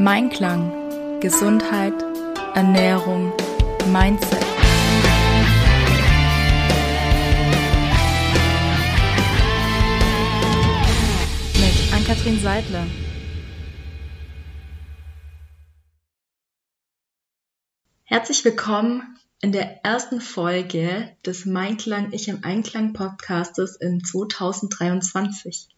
Mein Klang, Gesundheit, Ernährung, Mindset. Mit Ann-Kathrin Seidler. Herzlich willkommen in der ersten Folge des Mein Klang, Ich im Einklang Podcastes in 2023.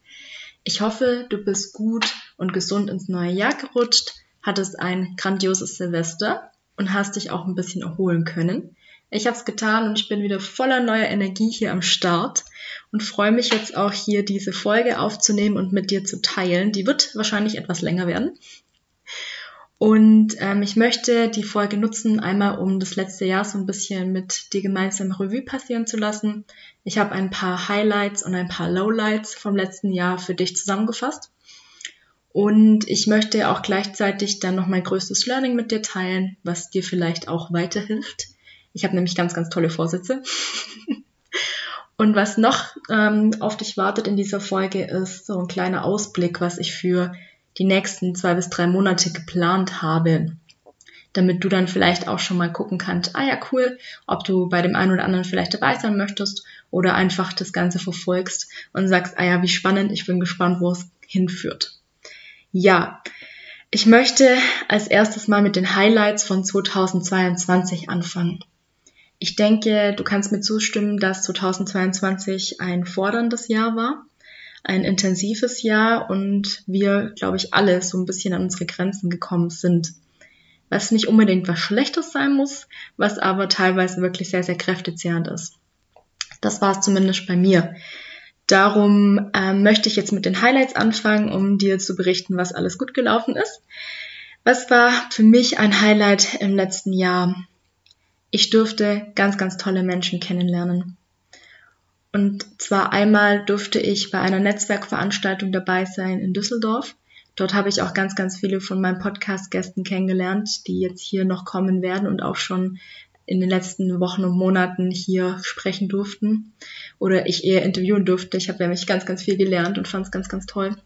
Ich hoffe, du bist gut und gesund ins neue Jahr gerutscht, hattest ein grandioses Silvester und hast dich auch ein bisschen erholen können. Ich habe es getan und ich bin wieder voller neuer Energie hier am Start und freue mich jetzt auch hier diese Folge aufzunehmen und mit dir zu teilen. Die wird wahrscheinlich etwas länger werden. Und ähm, ich möchte die Folge nutzen, einmal um das letzte Jahr so ein bisschen mit dir gemeinsam Revue passieren zu lassen. Ich habe ein paar Highlights und ein paar Lowlights vom letzten Jahr für dich zusammengefasst. Und ich möchte auch gleichzeitig dann noch mein größtes Learning mit dir teilen, was dir vielleicht auch weiterhilft. Ich habe nämlich ganz, ganz tolle Vorsätze. und was noch ähm, auf dich wartet in dieser Folge ist so ein kleiner Ausblick, was ich für die nächsten zwei bis drei Monate geplant habe, damit du dann vielleicht auch schon mal gucken kannst, ah ja, cool, ob du bei dem einen oder anderen vielleicht dabei sein möchtest oder einfach das Ganze verfolgst und sagst, ah ja, wie spannend, ich bin gespannt, wo es hinführt. Ja, ich möchte als erstes mal mit den Highlights von 2022 anfangen. Ich denke, du kannst mir zustimmen, dass 2022 ein forderndes Jahr war ein intensives Jahr und wir, glaube ich, alle so ein bisschen an unsere Grenzen gekommen sind. Was nicht unbedingt was Schlechtes sein muss, was aber teilweise wirklich sehr, sehr kräftezehrend ist. Das war es zumindest bei mir. Darum ähm, möchte ich jetzt mit den Highlights anfangen, um dir zu berichten, was alles gut gelaufen ist. Was war für mich ein Highlight im letzten Jahr? Ich durfte ganz, ganz tolle Menschen kennenlernen. Und zwar einmal durfte ich bei einer Netzwerkveranstaltung dabei sein in Düsseldorf. Dort habe ich auch ganz, ganz viele von meinen Podcast-Gästen kennengelernt, die jetzt hier noch kommen werden und auch schon in den letzten Wochen und Monaten hier sprechen durften oder ich eher interviewen durfte. Ich habe nämlich ganz, ganz viel gelernt und fand es ganz, ganz toll,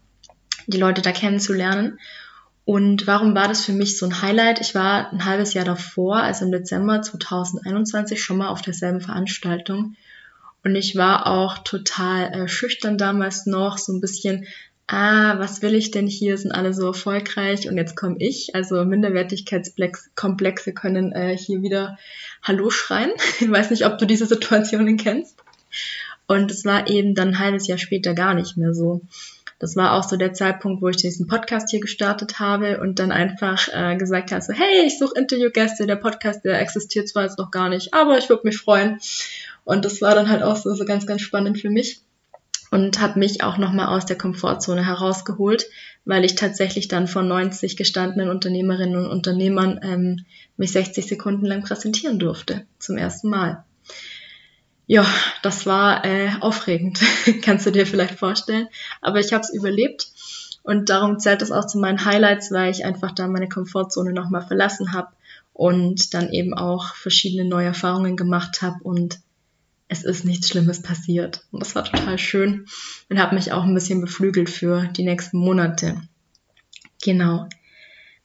die Leute da kennenzulernen. Und warum war das für mich so ein Highlight? Ich war ein halbes Jahr davor, also im Dezember 2021, schon mal auf derselben Veranstaltung und ich war auch total äh, schüchtern damals noch, so ein bisschen, ah, was will ich denn hier, sind alle so erfolgreich und jetzt komme ich. Also Minderwertigkeitskomplexe können äh, hier wieder Hallo schreien. Ich weiß nicht, ob du diese Situationen kennst. Und es war eben dann ein halbes Jahr später gar nicht mehr so. Das war auch so der Zeitpunkt, wo ich diesen Podcast hier gestartet habe und dann einfach äh, gesagt habe, so, hey, ich suche Interviewgäste, der Podcast, der existiert zwar jetzt noch gar nicht, aber ich würde mich freuen. Und das war dann halt auch so, so ganz, ganz spannend für mich und hat mich auch nochmal aus der Komfortzone herausgeholt, weil ich tatsächlich dann von 90 gestandenen Unternehmerinnen und Unternehmern ähm, mich 60 Sekunden lang präsentieren durfte, zum ersten Mal. Ja, das war äh, aufregend, kannst du dir vielleicht vorstellen. Aber ich habe es überlebt und darum zählt es auch zu meinen Highlights, weil ich einfach da meine Komfortzone nochmal verlassen habe und dann eben auch verschiedene neue Erfahrungen gemacht habe und es ist nichts Schlimmes passiert. Und das war total schön und hat mich auch ein bisschen beflügelt für die nächsten Monate. Genau.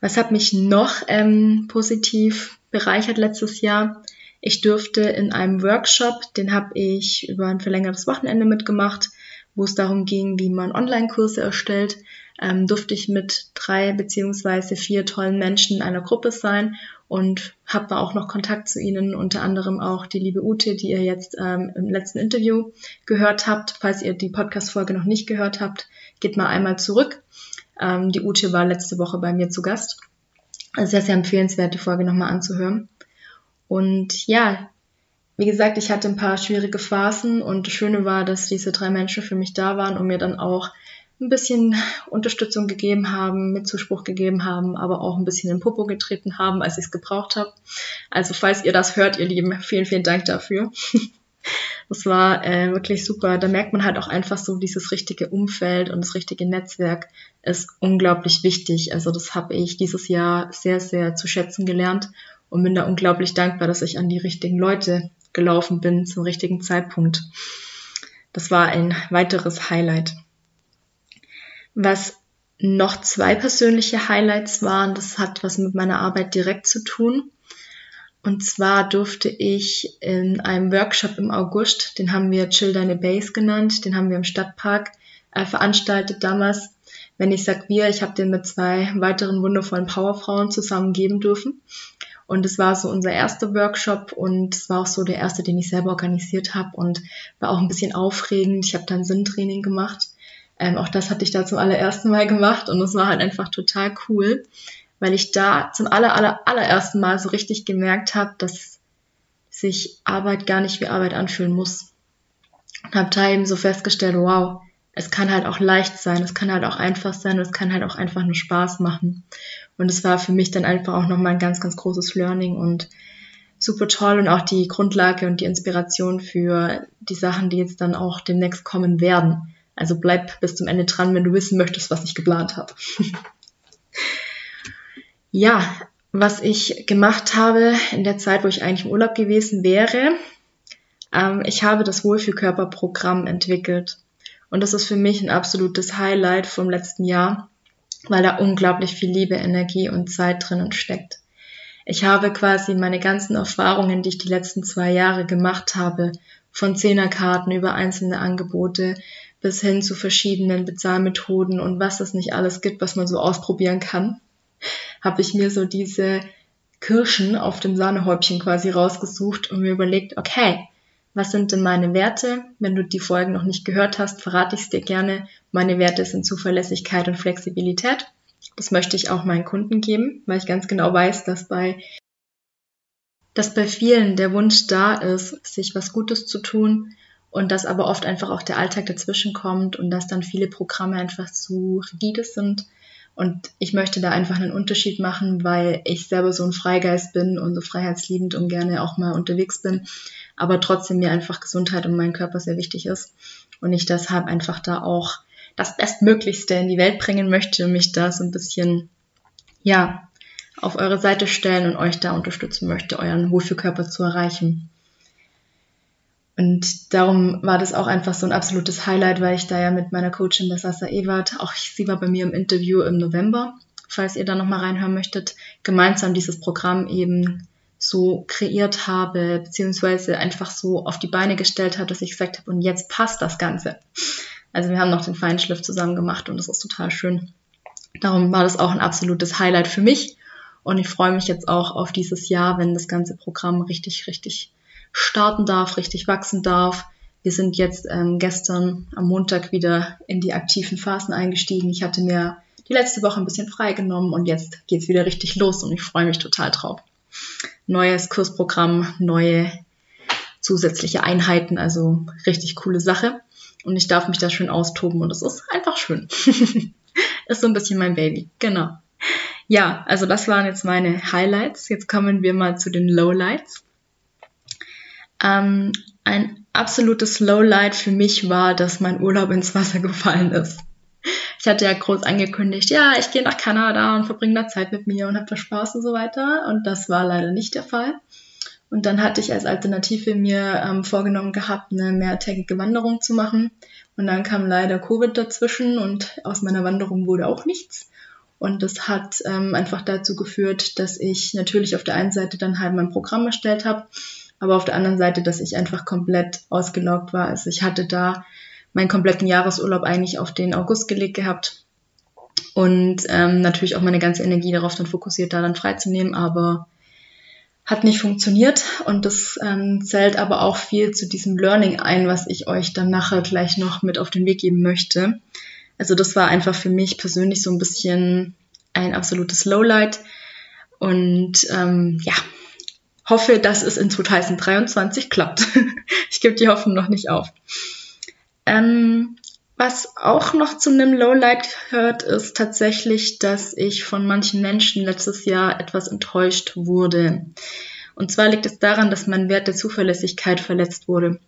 Was hat mich noch ähm, positiv bereichert letztes Jahr? Ich durfte in einem Workshop, den habe ich über ein verlängertes Wochenende mitgemacht, wo es darum ging, wie man Online-Kurse erstellt, ähm, durfte ich mit drei beziehungsweise vier tollen Menschen in einer Gruppe sein und habe auch noch Kontakt zu ihnen, unter anderem auch die liebe Ute, die ihr jetzt ähm, im letzten Interview gehört habt. Falls ihr die Podcast-Folge noch nicht gehört habt, geht mal einmal zurück. Ähm, die Ute war letzte Woche bei mir zu Gast. Sehr, sehr die Folge nochmal anzuhören. Und ja, wie gesagt, ich hatte ein paar schwierige Phasen und das Schöne war, dass diese drei Menschen für mich da waren und mir dann auch ein bisschen Unterstützung gegeben haben, mit Zuspruch gegeben haben, aber auch ein bisschen in Popo getreten haben, als ich es gebraucht habe. Also falls ihr das hört, ihr Lieben, vielen, vielen Dank dafür. Das war äh, wirklich super. Da merkt man halt auch einfach so, dieses richtige Umfeld und das richtige Netzwerk ist unglaublich wichtig. Also das habe ich dieses Jahr sehr, sehr zu schätzen gelernt und bin da unglaublich dankbar, dass ich an die richtigen Leute gelaufen bin zum richtigen Zeitpunkt. Das war ein weiteres Highlight. Was noch zwei persönliche Highlights waren. Das hat was mit meiner Arbeit direkt zu tun. Und zwar durfte ich in einem Workshop im August, den haben wir Chill Deine Base genannt, den haben wir im Stadtpark äh, veranstaltet damals. Wenn ich sag wir, ich habe den mit zwei weiteren wundervollen Powerfrauen zusammen geben dürfen. Und es war so unser erster Workshop und es war auch so der erste, den ich selber organisiert habe und war auch ein bisschen aufregend. Ich habe dann Sinntraining gemacht ähm, auch das hatte ich da zum allerersten Mal gemacht und es war halt einfach total cool, weil ich da zum aller, aller, allerersten Mal so richtig gemerkt habe, dass sich Arbeit gar nicht wie Arbeit anfühlen muss. Und habe da eben so festgestellt, wow, es kann halt auch leicht sein, es kann halt auch einfach sein und es kann halt auch einfach nur Spaß machen. Und es war für mich dann einfach auch nochmal ein ganz, ganz großes Learning und super toll und auch die Grundlage und die Inspiration für die Sachen, die jetzt dann auch demnächst kommen werden. Also bleib bis zum Ende dran, wenn du wissen möchtest, was ich geplant habe. ja, was ich gemacht habe in der Zeit, wo ich eigentlich im Urlaub gewesen wäre, ähm, ich habe das Wohlfühlkörperprogramm entwickelt. Und das ist für mich ein absolutes Highlight vom letzten Jahr, weil da unglaublich viel Liebe, Energie und Zeit drinnen steckt. Ich habe quasi meine ganzen Erfahrungen, die ich die letzten zwei Jahre gemacht habe, von Zehnerkarten über einzelne Angebote bis hin zu verschiedenen Bezahlmethoden und was es nicht alles gibt, was man so ausprobieren kann, habe ich mir so diese Kirschen auf dem Sahnehäubchen quasi rausgesucht und mir überlegt, okay, was sind denn meine Werte? Wenn du die Folgen noch nicht gehört hast, verrate ich es dir gerne. Meine Werte sind Zuverlässigkeit und Flexibilität. Das möchte ich auch meinen Kunden geben, weil ich ganz genau weiß, dass bei, dass bei vielen der Wunsch da ist, sich was Gutes zu tun, und dass aber oft einfach auch der Alltag dazwischen kommt und dass dann viele Programme einfach zu rigide sind. Und ich möchte da einfach einen Unterschied machen, weil ich selber so ein Freigeist bin und so freiheitsliebend und gerne auch mal unterwegs bin, aber trotzdem mir einfach Gesundheit und mein Körper sehr wichtig ist und ich deshalb einfach da auch das Bestmöglichste in die Welt bringen möchte und mich da so ein bisschen, ja, auf eure Seite stellen und euch da unterstützen möchte, euren Wohlfühlkörper zu erreichen. Und darum war das auch einfach so ein absolutes Highlight, weil ich da ja mit meiner Coachin, der Sasa Ewart, auch sie war bei mir im Interview im November, falls ihr da nochmal reinhören möchtet, gemeinsam dieses Programm eben so kreiert habe, beziehungsweise einfach so auf die Beine gestellt habe, dass ich gesagt habe, und jetzt passt das Ganze. Also wir haben noch den Feinschliff zusammen gemacht und das ist total schön. Darum war das auch ein absolutes Highlight für mich. Und ich freue mich jetzt auch auf dieses Jahr, wenn das ganze Programm richtig, richtig starten darf, richtig wachsen darf. Wir sind jetzt ähm, gestern am Montag wieder in die aktiven Phasen eingestiegen. Ich hatte mir die letzte Woche ein bisschen freigenommen und jetzt geht's wieder richtig los und ich freue mich total drauf. Neues Kursprogramm, neue zusätzliche Einheiten, also richtig coole Sache. Und ich darf mich da schön austoben und es ist einfach schön. ist so ein bisschen mein Baby, genau. Ja, also das waren jetzt meine Highlights. Jetzt kommen wir mal zu den Lowlights. Ähm, ein absolutes Lowlight für mich war, dass mein Urlaub ins Wasser gefallen ist. Ich hatte ja groß angekündigt, ja, ich gehe nach Kanada und verbringe da Zeit mit mir und habe da Spaß und so weiter. Und das war leider nicht der Fall. Und dann hatte ich als Alternative mir ähm, vorgenommen gehabt, eine mehrtägige Wanderung zu machen. Und dann kam leider Covid dazwischen und aus meiner Wanderung wurde auch nichts. Und das hat ähm, einfach dazu geführt, dass ich natürlich auf der einen Seite dann halt mein Programm erstellt habe aber auf der anderen Seite, dass ich einfach komplett ausgelaugt war. Also ich hatte da meinen kompletten Jahresurlaub eigentlich auf den August gelegt gehabt. Und ähm, natürlich auch meine ganze Energie darauf dann fokussiert, da dann freizunehmen, aber hat nicht funktioniert. Und das ähm, zählt aber auch viel zu diesem Learning ein, was ich euch dann nachher gleich noch mit auf den Weg geben möchte. Also das war einfach für mich persönlich so ein bisschen ein absolutes Lowlight. Und ähm, ja, hoffe, dass es in 2023 klappt. ich gebe die Hoffnung noch nicht auf. Ähm, was auch noch zu einem Lowlight gehört, ist tatsächlich, dass ich von manchen Menschen letztes Jahr etwas enttäuscht wurde. Und zwar liegt es daran, dass mein Wert der Zuverlässigkeit verletzt wurde.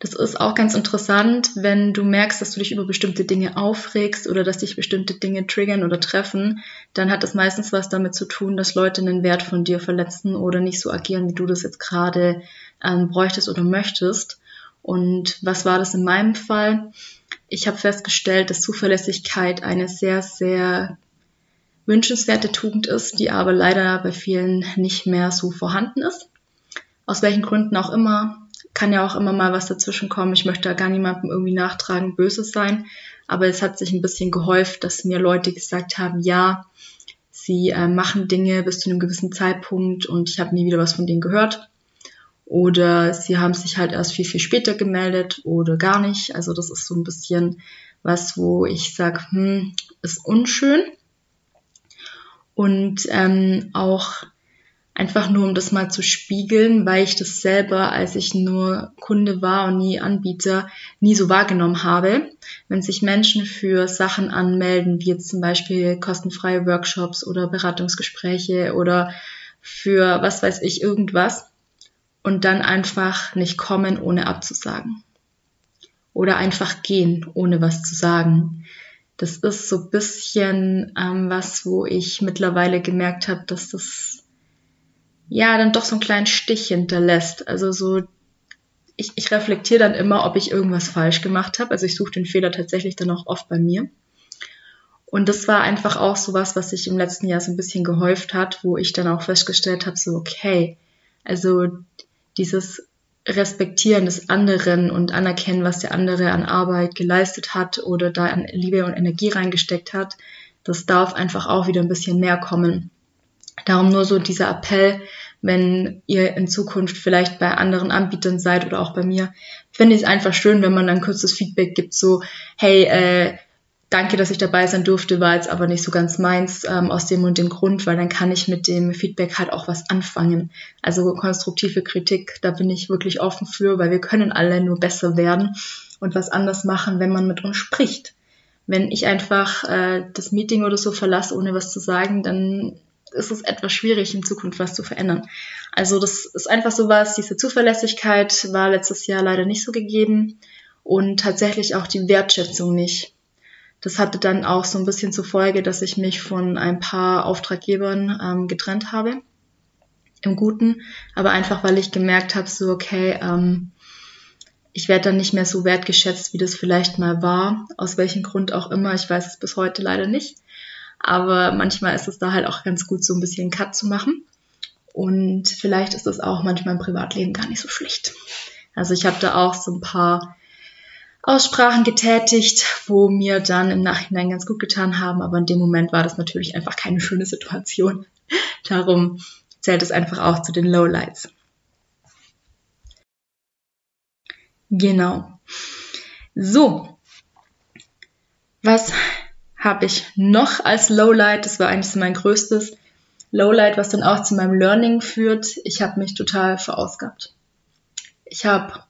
Das ist auch ganz interessant, wenn du merkst, dass du dich über bestimmte Dinge aufregst oder dass dich bestimmte Dinge triggern oder treffen, dann hat das meistens was damit zu tun, dass Leute einen Wert von dir verletzen oder nicht so agieren, wie du das jetzt gerade ähm, bräuchtest oder möchtest. Und was war das in meinem Fall? ich habe festgestellt, dass Zuverlässigkeit eine sehr, sehr wünschenswerte Tugend ist, die aber leider bei vielen nicht mehr so vorhanden ist. Aus welchen Gründen auch immer, kann ja auch immer mal was dazwischen kommen. Ich möchte da gar niemandem irgendwie nachtragen, böse sein. Aber es hat sich ein bisschen gehäuft, dass mir Leute gesagt haben, ja, sie äh, machen Dinge bis zu einem gewissen Zeitpunkt und ich habe nie wieder was von denen gehört. Oder sie haben sich halt erst viel, viel später gemeldet oder gar nicht. Also das ist so ein bisschen was, wo ich sage, hm, ist unschön. Und ähm, auch einfach nur, um das mal zu spiegeln, weil ich das selber, als ich nur Kunde war und nie Anbieter, nie so wahrgenommen habe. Wenn sich Menschen für Sachen anmelden, wie jetzt zum Beispiel kostenfreie Workshops oder Beratungsgespräche oder für was weiß ich irgendwas und dann einfach nicht kommen, ohne abzusagen. Oder einfach gehen, ohne was zu sagen das ist so bisschen ähm, was, wo ich mittlerweile gemerkt habe, dass das ja dann doch so einen kleinen Stich hinterlässt. Also so, ich, ich reflektiere dann immer, ob ich irgendwas falsch gemacht habe. Also ich suche den Fehler tatsächlich dann auch oft bei mir. Und das war einfach auch so was, was sich im letzten Jahr so ein bisschen gehäuft hat, wo ich dann auch festgestellt habe, so okay, also dieses Respektieren des anderen und anerkennen, was der andere an Arbeit geleistet hat oder da an Liebe und Energie reingesteckt hat, das darf einfach auch wieder ein bisschen mehr kommen. Darum nur so dieser Appell, wenn ihr in Zukunft vielleicht bei anderen Anbietern seid oder auch bei mir, finde ich es einfach schön, wenn man dann kurzes Feedback gibt, so, hey, äh, danke, dass ich dabei sein durfte, war jetzt aber nicht so ganz meins ähm, aus dem und dem Grund, weil dann kann ich mit dem Feedback halt auch was anfangen. Also konstruktive Kritik, da bin ich wirklich offen für, weil wir können alle nur besser werden und was anders machen, wenn man mit uns spricht. Wenn ich einfach äh, das Meeting oder so verlasse, ohne was zu sagen, dann ist es etwas schwierig, in Zukunft was zu verändern. Also das ist einfach so was, diese Zuverlässigkeit war letztes Jahr leider nicht so gegeben und tatsächlich auch die Wertschätzung nicht das hatte dann auch so ein bisschen zur Folge, dass ich mich von ein paar Auftraggebern ähm, getrennt habe. Im Guten, aber einfach weil ich gemerkt habe, so okay, ähm, ich werde dann nicht mehr so wertgeschätzt, wie das vielleicht mal war, aus welchem Grund auch immer. Ich weiß es bis heute leider nicht. Aber manchmal ist es da halt auch ganz gut, so ein bisschen Cut zu machen. Und vielleicht ist es auch manchmal im Privatleben gar nicht so schlecht. Also ich habe da auch so ein paar Aussprachen getätigt, wo mir dann im Nachhinein ganz gut getan haben, aber in dem Moment war das natürlich einfach keine schöne Situation. Darum zählt es einfach auch zu den Lowlights. Genau. So. Was habe ich noch als Lowlight? Das war eigentlich so mein größtes Lowlight, was dann auch zu meinem Learning führt. Ich habe mich total verausgabt. Ich habe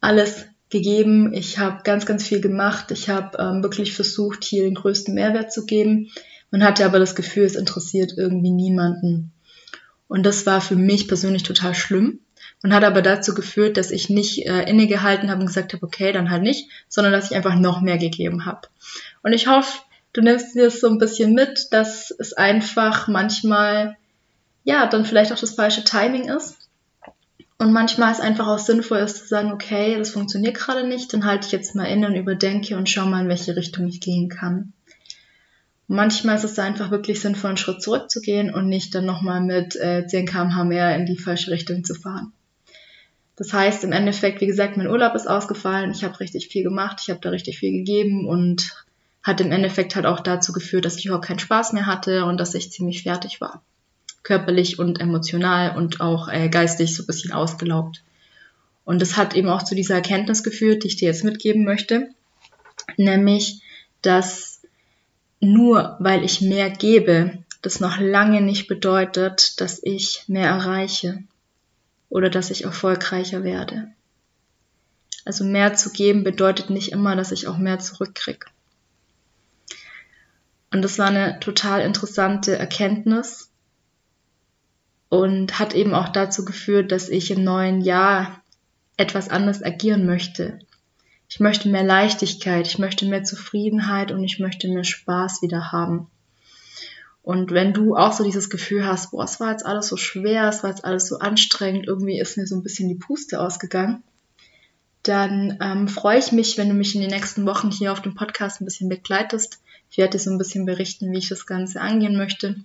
alles gegeben. Ich habe ganz, ganz viel gemacht. Ich habe ähm, wirklich versucht, hier den größten Mehrwert zu geben. Man hatte aber das Gefühl, es interessiert irgendwie niemanden. Und das war für mich persönlich total schlimm und hat aber dazu geführt, dass ich nicht äh, innegehalten habe und gesagt habe, okay, dann halt nicht, sondern dass ich einfach noch mehr gegeben habe. Und ich hoffe, du nimmst dir das so ein bisschen mit, dass es einfach manchmal, ja, dann vielleicht auch das falsche Timing ist und manchmal ist einfach auch sinnvoll ist zu sagen, okay, das funktioniert gerade nicht, dann halte ich jetzt mal inne und überdenke und schau mal, in welche Richtung ich gehen kann. Manchmal ist es einfach wirklich sinnvoll, einen Schritt zurückzugehen und nicht dann nochmal mit äh, 10 km/h mehr in die falsche Richtung zu fahren. Das heißt, im Endeffekt, wie gesagt, mein Urlaub ist ausgefallen, ich habe richtig viel gemacht, ich habe da richtig viel gegeben und hat im Endeffekt halt auch dazu geführt, dass ich überhaupt keinen Spaß mehr hatte und dass ich ziemlich fertig war körperlich und emotional und auch äh, geistig so ein bisschen ausgelaugt. Und das hat eben auch zu dieser Erkenntnis geführt, die ich dir jetzt mitgeben möchte, nämlich, dass nur weil ich mehr gebe, das noch lange nicht bedeutet, dass ich mehr erreiche oder dass ich erfolgreicher werde. Also mehr zu geben bedeutet nicht immer, dass ich auch mehr zurückkriege. Und das war eine total interessante Erkenntnis, und hat eben auch dazu geführt, dass ich im neuen Jahr etwas anders agieren möchte. Ich möchte mehr Leichtigkeit, ich möchte mehr Zufriedenheit und ich möchte mehr Spaß wieder haben. Und wenn du auch so dieses Gefühl hast, boah, es war jetzt alles so schwer, es war jetzt alles so anstrengend, irgendwie ist mir so ein bisschen die Puste ausgegangen, dann ähm, freue ich mich, wenn du mich in den nächsten Wochen hier auf dem Podcast ein bisschen begleitest. Ich werde dir so ein bisschen berichten, wie ich das Ganze angehen möchte.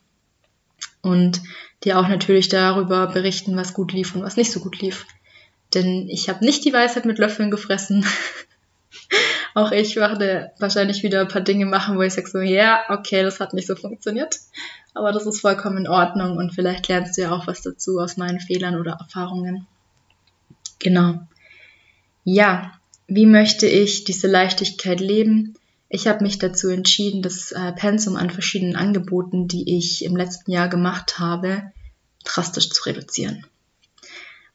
Und dir auch natürlich darüber berichten, was gut lief und was nicht so gut lief. Denn ich habe nicht die Weisheit mit Löffeln gefressen. auch ich werde wahrscheinlich wieder ein paar Dinge machen, wo ich sage so, ja, okay, das hat nicht so funktioniert. Aber das ist vollkommen in Ordnung und vielleicht lernst du ja auch was dazu aus meinen Fehlern oder Erfahrungen. Genau. Ja, wie möchte ich diese Leichtigkeit leben? Ich habe mich dazu entschieden, das äh, Pensum an verschiedenen Angeboten, die ich im letzten Jahr gemacht habe, drastisch zu reduzieren.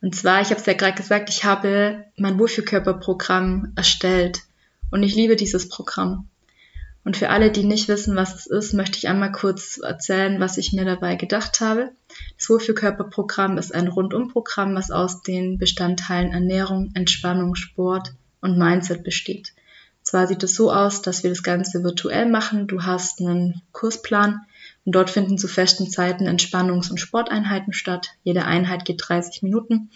Und zwar, ich habe es ja gerade gesagt, ich habe mein Wohlfühlkörperprogramm erstellt und ich liebe dieses Programm. Und für alle, die nicht wissen, was es ist, möchte ich einmal kurz erzählen, was ich mir dabei gedacht habe. Das Wohlfühlkörperprogramm ist ein Rundumprogramm, was aus den Bestandteilen Ernährung, Entspannung, Sport und Mindset besteht. Zwar sieht es so aus, dass wir das Ganze virtuell machen. Du hast einen Kursplan und dort finden zu festen Zeiten Entspannungs- und Sporteinheiten statt. Jede Einheit geht 30 Minuten.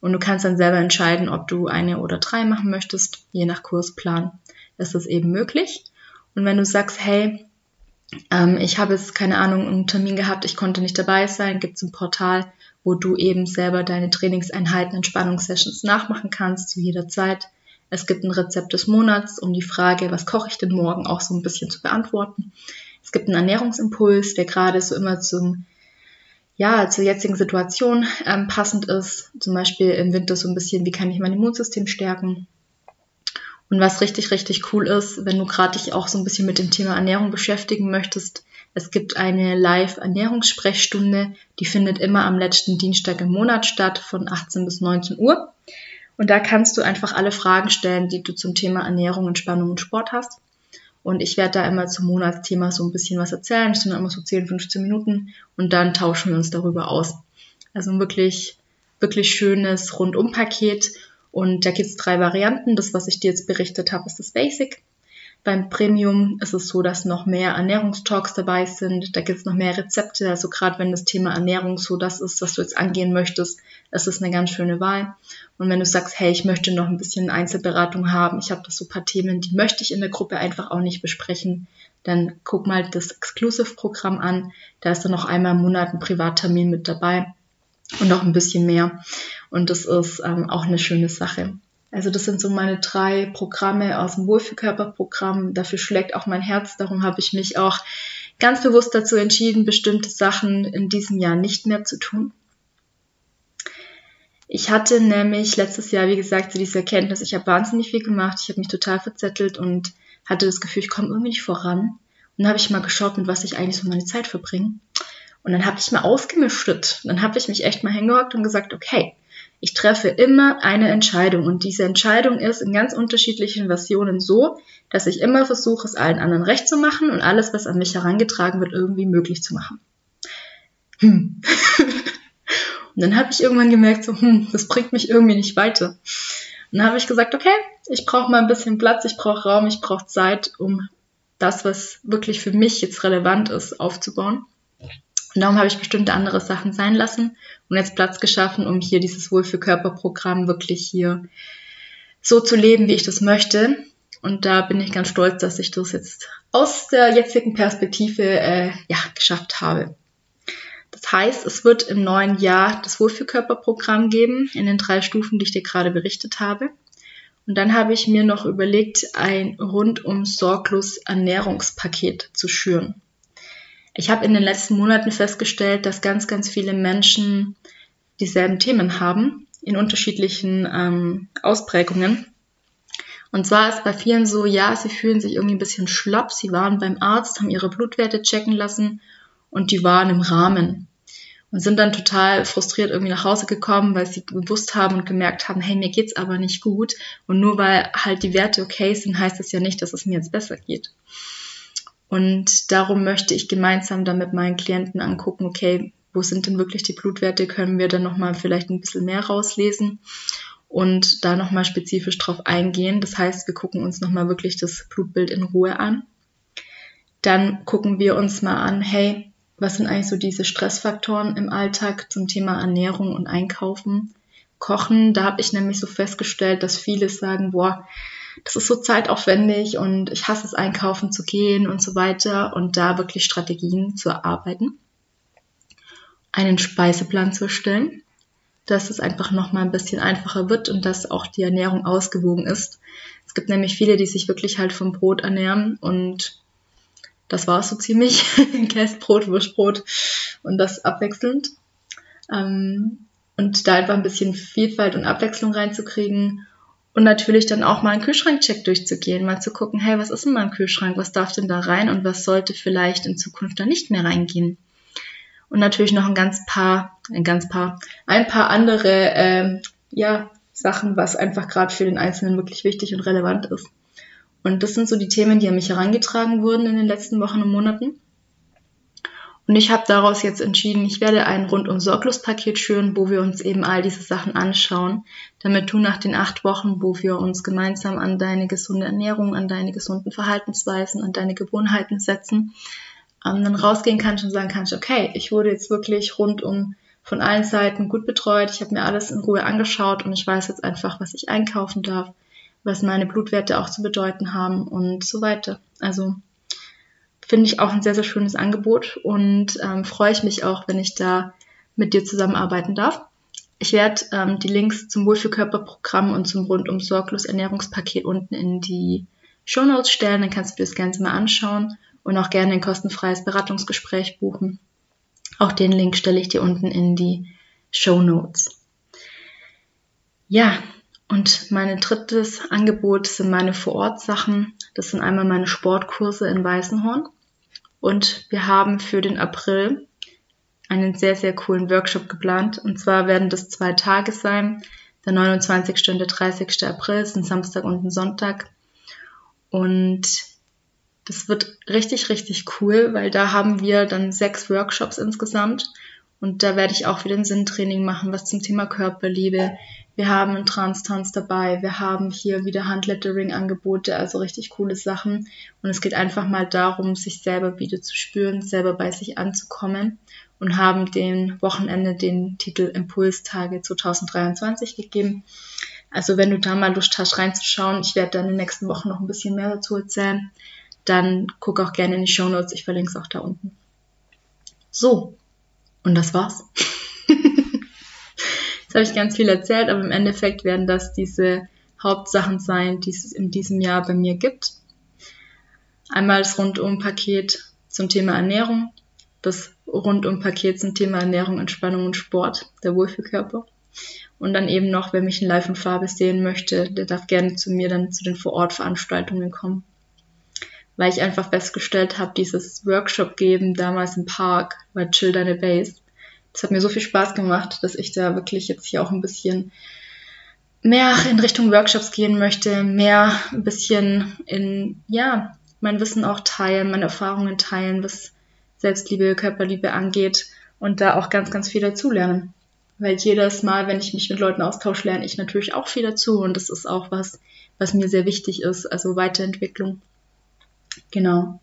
Und du kannst dann selber entscheiden, ob du eine oder drei machen möchtest. Je nach Kursplan ist es eben möglich. Und wenn du sagst, hey, ähm, ich habe jetzt keine Ahnung, einen Termin gehabt, ich konnte nicht dabei sein, gibt es ein Portal, wo du eben selber deine Trainingseinheiten, Entspannungssessions nachmachen kannst zu jeder Zeit. Es gibt ein Rezept des Monats, um die Frage, was koche ich denn morgen, auch so ein bisschen zu beantworten. Es gibt einen Ernährungsimpuls, der gerade so immer zum, ja, zur jetzigen Situation ähm, passend ist. Zum Beispiel im Winter so ein bisschen, wie kann ich mein Immunsystem stärken? Und was richtig, richtig cool ist, wenn du gerade dich auch so ein bisschen mit dem Thema Ernährung beschäftigen möchtest, es gibt eine Live-Ernährungssprechstunde, die findet immer am letzten Dienstag im Monat statt von 18 bis 19 Uhr. Und da kannst du einfach alle Fragen stellen, die du zum Thema Ernährung, Entspannung und Sport hast. Und ich werde da immer zum Monatsthema so ein bisschen was erzählen. Das sind immer so 10, 15 Minuten und dann tauschen wir uns darüber aus. Also ein wirklich, wirklich schönes Rundumpaket. Und da gibt es drei Varianten. Das, was ich dir jetzt berichtet habe, ist das Basic. Beim Premium ist es so, dass noch mehr Ernährungstalks dabei sind. Da gibt es noch mehr Rezepte. Also gerade wenn das Thema Ernährung so das ist, was du jetzt angehen möchtest, ist es eine ganz schöne Wahl. Und wenn du sagst, hey, ich möchte noch ein bisschen Einzelberatung haben, ich habe da so ein paar Themen, die möchte ich in der Gruppe einfach auch nicht besprechen, dann guck mal das Exclusive-Programm an. Da ist dann noch einmal im Monat ein Privattermin mit dabei und noch ein bisschen mehr. Und das ist ähm, auch eine schöne Sache. Also das sind so meine drei Programme aus dem Wohlfühlkörperprogramm. Dafür schlägt auch mein Herz. Darum habe ich mich auch ganz bewusst dazu entschieden, bestimmte Sachen in diesem Jahr nicht mehr zu tun. Ich hatte nämlich letztes Jahr, wie gesagt, so diese Erkenntnis, ich habe wahnsinnig viel gemacht, ich habe mich total verzettelt und hatte das Gefühl, ich komme irgendwie nicht voran. Und dann habe ich mal geschaut, mit was ich eigentlich so meine Zeit verbringe. Und dann habe ich mal ausgemischt. Dann habe ich mich echt mal hingehockt und gesagt, okay, ich treffe immer eine Entscheidung und diese Entscheidung ist in ganz unterschiedlichen Versionen so, dass ich immer versuche, es allen anderen recht zu machen und alles, was an mich herangetragen wird, irgendwie möglich zu machen. Hm. und dann habe ich irgendwann gemerkt, so, hm, das bringt mich irgendwie nicht weiter. Und dann habe ich gesagt, okay, ich brauche mal ein bisschen Platz, ich brauche Raum, ich brauche Zeit, um das, was wirklich für mich jetzt relevant ist, aufzubauen. Und darum habe ich bestimmte andere Sachen sein lassen und jetzt Platz geschaffen, um hier dieses Wohlfühlkörperprogramm wirklich hier so zu leben, wie ich das möchte. Und da bin ich ganz stolz, dass ich das jetzt aus der jetzigen Perspektive äh, ja, geschafft habe. Das heißt, es wird im neuen Jahr das Wohlfühlkörperprogramm geben, in den drei Stufen, die ich dir gerade berichtet habe. Und dann habe ich mir noch überlegt, ein rundum sorglos Ernährungspaket zu schüren. Ich habe in den letzten Monaten festgestellt, dass ganz, ganz viele Menschen dieselben Themen haben, in unterschiedlichen ähm, Ausprägungen. Und zwar ist bei vielen so, ja, sie fühlen sich irgendwie ein bisschen schlapp, sie waren beim Arzt, haben ihre Blutwerte checken lassen und die waren im Rahmen. Und sind dann total frustriert irgendwie nach Hause gekommen, weil sie gewusst haben und gemerkt haben, hey, mir geht's aber nicht gut. Und nur weil halt die Werte okay sind, heißt das ja nicht, dass es mir jetzt besser geht. Und darum möchte ich gemeinsam dann mit meinen Klienten angucken, okay, wo sind denn wirklich die Blutwerte? Können wir dann nochmal vielleicht ein bisschen mehr rauslesen und da nochmal spezifisch drauf eingehen. Das heißt, wir gucken uns nochmal wirklich das Blutbild in Ruhe an. Dann gucken wir uns mal an, hey, was sind eigentlich so diese Stressfaktoren im Alltag zum Thema Ernährung und Einkaufen? Kochen. Da habe ich nämlich so festgestellt, dass viele sagen, boah, das ist so zeitaufwendig und ich hasse es einkaufen zu gehen und so weiter und da wirklich Strategien zu erarbeiten. Einen Speiseplan zu erstellen, dass es einfach nochmal ein bisschen einfacher wird und dass auch die Ernährung ausgewogen ist. Es gibt nämlich viele, die sich wirklich halt vom Brot ernähren und das war es so ziemlich. Käsebrot, Wurstbrot und das abwechselnd. Ähm, und da einfach ein bisschen Vielfalt und Abwechslung reinzukriegen und natürlich dann auch mal einen Kühlschrankcheck durchzugehen, mal zu gucken, hey, was ist mal ein Kühlschrank, was darf denn da rein und was sollte vielleicht in Zukunft da nicht mehr reingehen. Und natürlich noch ein ganz paar, ein ganz paar, ein paar andere, ähm, ja, Sachen, was einfach gerade für den Einzelnen wirklich wichtig und relevant ist. Und das sind so die Themen, die an mich herangetragen wurden in den letzten Wochen und Monaten. Und ich habe daraus jetzt entschieden, ich werde ein rundum sorglos Paket schüren, wo wir uns eben all diese Sachen anschauen, damit du nach den acht Wochen, wo wir uns gemeinsam an deine gesunde Ernährung, an deine gesunden Verhaltensweisen, an deine Gewohnheiten setzen, ähm, dann rausgehen kannst und sagen kannst, okay, ich wurde jetzt wirklich rundum von allen Seiten gut betreut, ich habe mir alles in Ruhe angeschaut und ich weiß jetzt einfach, was ich einkaufen darf, was meine Blutwerte auch zu bedeuten haben und so weiter. Also finde ich auch ein sehr, sehr schönes Angebot und ähm, freue ich mich auch, wenn ich da mit dir zusammenarbeiten darf. Ich werde ähm, die Links zum Wohlfühlkörperprogramm und zum rundum sorglos Ernährungspaket unten in die Show Notes stellen, dann kannst du dir das Ganze mal anschauen und auch gerne ein kostenfreies Beratungsgespräch buchen. Auch den Link stelle ich dir unten in die Show Notes. Ja, und mein drittes Angebot sind meine Vorortsachen. Das sind einmal meine Sportkurse in Weißenhorn. Und wir haben für den April einen sehr, sehr coolen Workshop geplant. Und zwar werden das zwei Tage sein. Der 29. und der 30. April ist ein Samstag und ein Sonntag. Und das wird richtig, richtig cool, weil da haben wir dann sechs Workshops insgesamt. Und da werde ich auch wieder ein Sinntraining machen, was zum Thema Körperliebe, wir haben einen Trans-Tanz dabei. Wir haben hier wieder Handlettering-Angebote, also richtig coole Sachen. Und es geht einfach mal darum, sich selber wieder zu spüren, selber bei sich anzukommen und haben dem Wochenende den Titel Impulstage 2023 gegeben. Also wenn du da mal Lust hast reinzuschauen, ich werde dann in den nächsten Wochen noch ein bisschen mehr dazu erzählen, dann guck auch gerne in die Show Notes, ich verlinke es auch da unten. So, und das war's. Jetzt habe ich ganz viel erzählt, aber im Endeffekt werden das diese Hauptsachen sein, die es in diesem Jahr bei mir gibt. Einmal das Rundum-Paket zum Thema Ernährung, das Rundum-Paket zum Thema Ernährung, Entspannung und Sport, der Wohlfühlkörper. Und dann eben noch, wer mich in Live und Farbe sehen möchte, der darf gerne zu mir dann zu den Vorortveranstaltungen kommen. Weil ich einfach festgestellt habe, dieses Workshop geben damals im Park bei Chill Deine Base, es hat mir so viel Spaß gemacht, dass ich da wirklich jetzt hier auch ein bisschen mehr in Richtung Workshops gehen möchte, mehr ein bisschen in, ja, mein Wissen auch teilen, meine Erfahrungen teilen, was Selbstliebe, Körperliebe angeht und da auch ganz, ganz viel dazulernen. Weil jedes Mal, wenn ich mich mit Leuten austausche, lerne ich natürlich auch viel dazu und das ist auch was, was mir sehr wichtig ist, also Weiterentwicklung. Genau.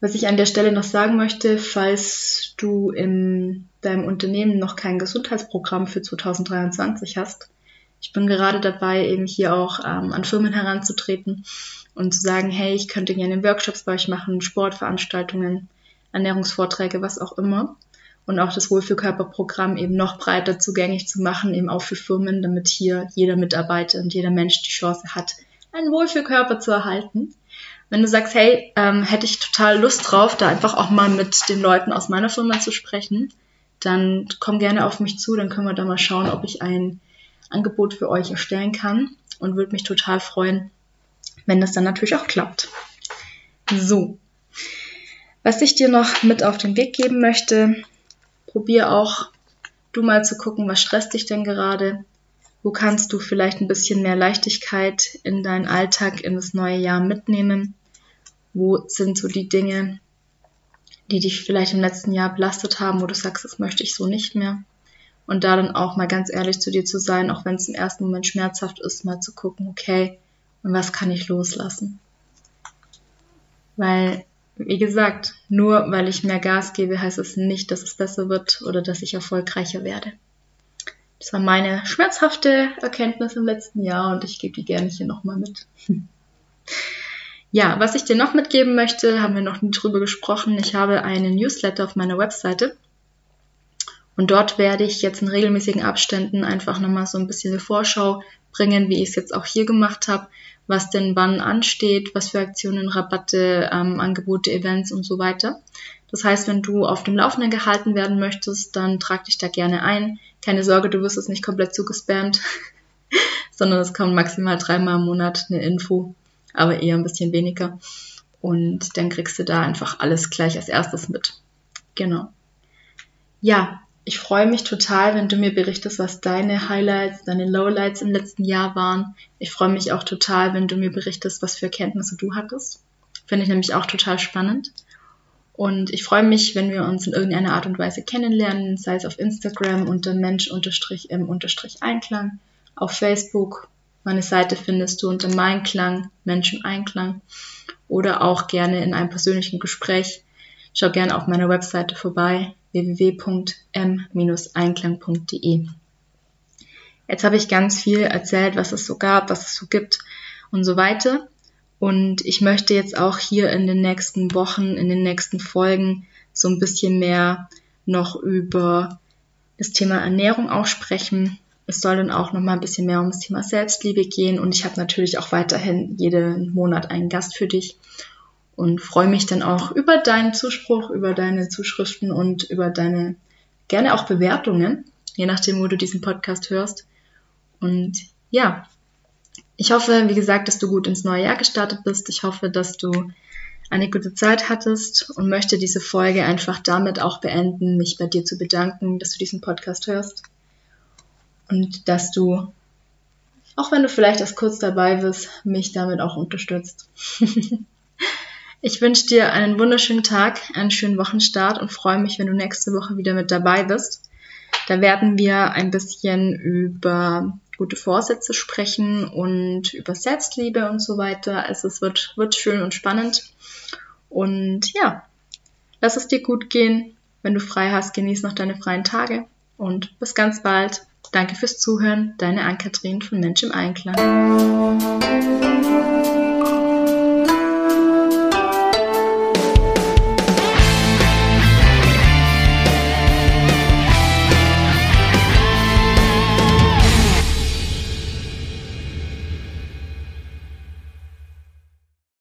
Was ich an der Stelle noch sagen möchte, falls du in deinem Unternehmen noch kein Gesundheitsprogramm für 2023 hast, ich bin gerade dabei, eben hier auch ähm, an Firmen heranzutreten und zu sagen, hey, ich könnte gerne Workshops bei euch machen, Sportveranstaltungen, Ernährungsvorträge, was auch immer. Und auch das Wohlfühlkörperprogramm eben noch breiter zugänglich zu machen, eben auch für Firmen, damit hier jeder Mitarbeiter und jeder Mensch die Chance hat, einen Wohlfühlkörper zu erhalten. Wenn du sagst, hey, ähm, hätte ich total Lust drauf, da einfach auch mal mit den Leuten aus meiner Firma zu sprechen, dann komm gerne auf mich zu, dann können wir da mal schauen, ob ich ein Angebot für euch erstellen kann. Und würde mich total freuen, wenn das dann natürlich auch klappt. So, was ich dir noch mit auf den Weg geben möchte, probier auch du mal zu gucken, was stresst dich denn gerade, wo kannst du vielleicht ein bisschen mehr Leichtigkeit in deinen Alltag in das neue Jahr mitnehmen wo sind so die Dinge, die dich vielleicht im letzten Jahr belastet haben, wo du sagst, das möchte ich so nicht mehr. Und da dann auch mal ganz ehrlich zu dir zu sein, auch wenn es im ersten Moment schmerzhaft ist, mal zu gucken, okay, und was kann ich loslassen? Weil, wie gesagt, nur weil ich mehr Gas gebe, heißt es nicht, dass es besser wird oder dass ich erfolgreicher werde. Das war meine schmerzhafte Erkenntnis im letzten Jahr und ich gebe die gerne hier nochmal mit. Ja, was ich dir noch mitgeben möchte, haben wir noch nie drüber gesprochen. Ich habe einen Newsletter auf meiner Webseite. Und dort werde ich jetzt in regelmäßigen Abständen einfach nochmal so ein bisschen eine Vorschau bringen, wie ich es jetzt auch hier gemacht habe, was denn wann ansteht, was für Aktionen, Rabatte, ähm, Angebote, Events und so weiter. Das heißt, wenn du auf dem Laufenden gehalten werden möchtest, dann trag dich da gerne ein. Keine Sorge, du wirst es nicht komplett zugespammt, sondern es kommt maximal dreimal im Monat eine Info aber eher ein bisschen weniger. Und dann kriegst du da einfach alles gleich als erstes mit. Genau. Ja, ich freue mich total, wenn du mir berichtest, was deine Highlights, deine Lowlights im letzten Jahr waren. Ich freue mich auch total, wenn du mir berichtest, was für Erkenntnisse du hattest. Finde ich nämlich auch total spannend. Und ich freue mich, wenn wir uns in irgendeiner Art und Weise kennenlernen, sei es auf Instagram unter Mensch-im-Einklang, auf Facebook meine Seite findest du unter Mein Klang, Menschen Einklang oder auch gerne in einem persönlichen Gespräch. Schau gerne auf meiner Webseite vorbei www.m-einklang.de. Jetzt habe ich ganz viel erzählt, was es so gab, was es so gibt und so weiter. Und ich möchte jetzt auch hier in den nächsten Wochen, in den nächsten Folgen so ein bisschen mehr noch über das Thema Ernährung auch sprechen, es soll dann auch nochmal ein bisschen mehr um das Thema Selbstliebe gehen und ich habe natürlich auch weiterhin jeden Monat einen Gast für dich und freue mich dann auch über deinen Zuspruch, über deine Zuschriften und über deine gerne auch Bewertungen, je nachdem, wo du diesen Podcast hörst. Und ja, ich hoffe, wie gesagt, dass du gut ins neue Jahr gestartet bist. Ich hoffe, dass du eine gute Zeit hattest und möchte diese Folge einfach damit auch beenden, mich bei dir zu bedanken, dass du diesen Podcast hörst und dass du, auch wenn du vielleicht erst kurz dabei bist, mich damit auch unterstützt. ich wünsche dir einen wunderschönen Tag, einen schönen Wochenstart und freue mich, wenn du nächste Woche wieder mit dabei bist. Da werden wir ein bisschen über gute Vorsätze sprechen und über Selbstliebe und so weiter. Also es wird, wird schön und spannend. Und ja, lass es dir gut gehen. Wenn du frei hast, genieß noch deine freien Tage und bis ganz bald. Danke fürs Zuhören, deine Ann-Kathrin von Mensch im Einklang.